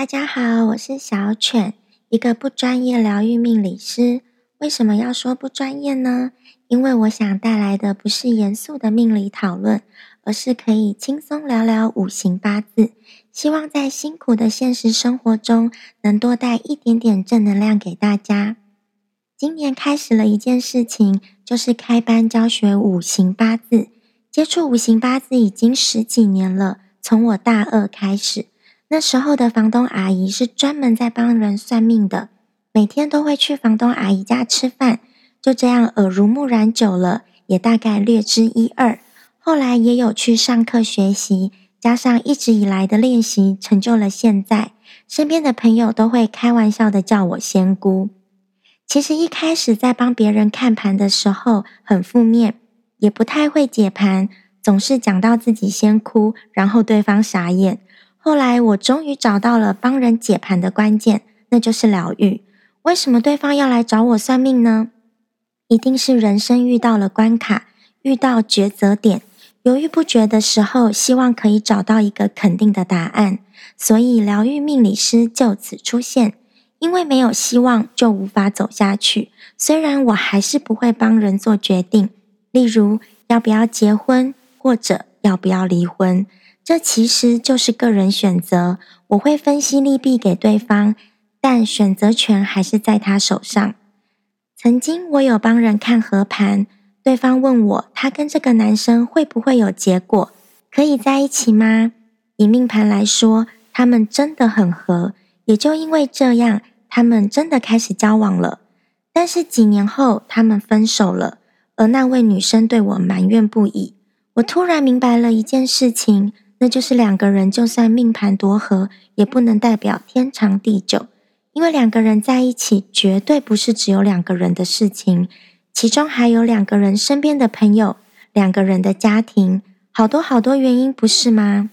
大家好，我是小犬，一个不专业疗愈命理师。为什么要说不专业呢？因为我想带来的不是严肃的命理讨论，而是可以轻松聊聊五行八字。希望在辛苦的现实生活中，能多带一点点正能量给大家。今年开始了一件事情，就是开班教学五行八字。接触五行八字已经十几年了，从我大二开始。那时候的房东阿姨是专门在帮人算命的，每天都会去房东阿姨家吃饭，就这样耳濡目染久了，也大概略知一二。后来也有去上课学习，加上一直以来的练习，成就了现在。身边的朋友都会开玩笑的叫我仙姑。其实一开始在帮别人看盘的时候很负面，也不太会解盘，总是讲到自己先哭，然后对方傻眼。后来我终于找到了帮人解盘的关键，那就是疗愈。为什么对方要来找我算命呢？一定是人生遇到了关卡，遇到抉择点，犹豫不决的时候，希望可以找到一个肯定的答案。所以疗愈命理师就此出现。因为没有希望，就无法走下去。虽然我还是不会帮人做决定，例如要不要结婚，或者要不要离婚。这其实就是个人选择，我会分析利弊给对方，但选择权还是在他手上。曾经我有帮人看合盘，对方问我，他跟这个男生会不会有结果，可以在一起吗？以命盘来说，他们真的很合，也就因为这样，他们真的开始交往了。但是几年后，他们分手了，而那位女生对我埋怨不已。我突然明白了一件事情。那就是两个人，就算命盘多合，也不能代表天长地久。因为两个人在一起，绝对不是只有两个人的事情，其中还有两个人身边的朋友，两个人的家庭，好多好多原因，不是吗？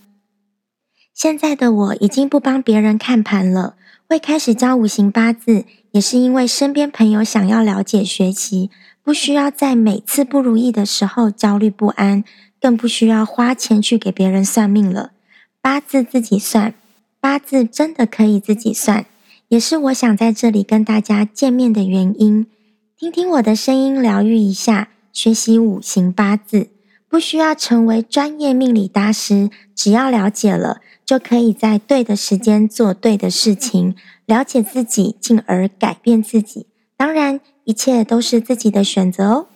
现在的我已经不帮别人看盘了，会开始教五行八字，也是因为身边朋友想要了解学习，不需要在每次不如意的时候焦虑不安。更不需要花钱去给别人算命了，八字自己算，八字真的可以自己算，也是我想在这里跟大家见面的原因。听听我的声音，疗愈一下，学习五行八字，不需要成为专业命理大师，只要了解了，就可以在对的时间做对的事情，了解自己，进而改变自己。当然，一切都是自己的选择哦。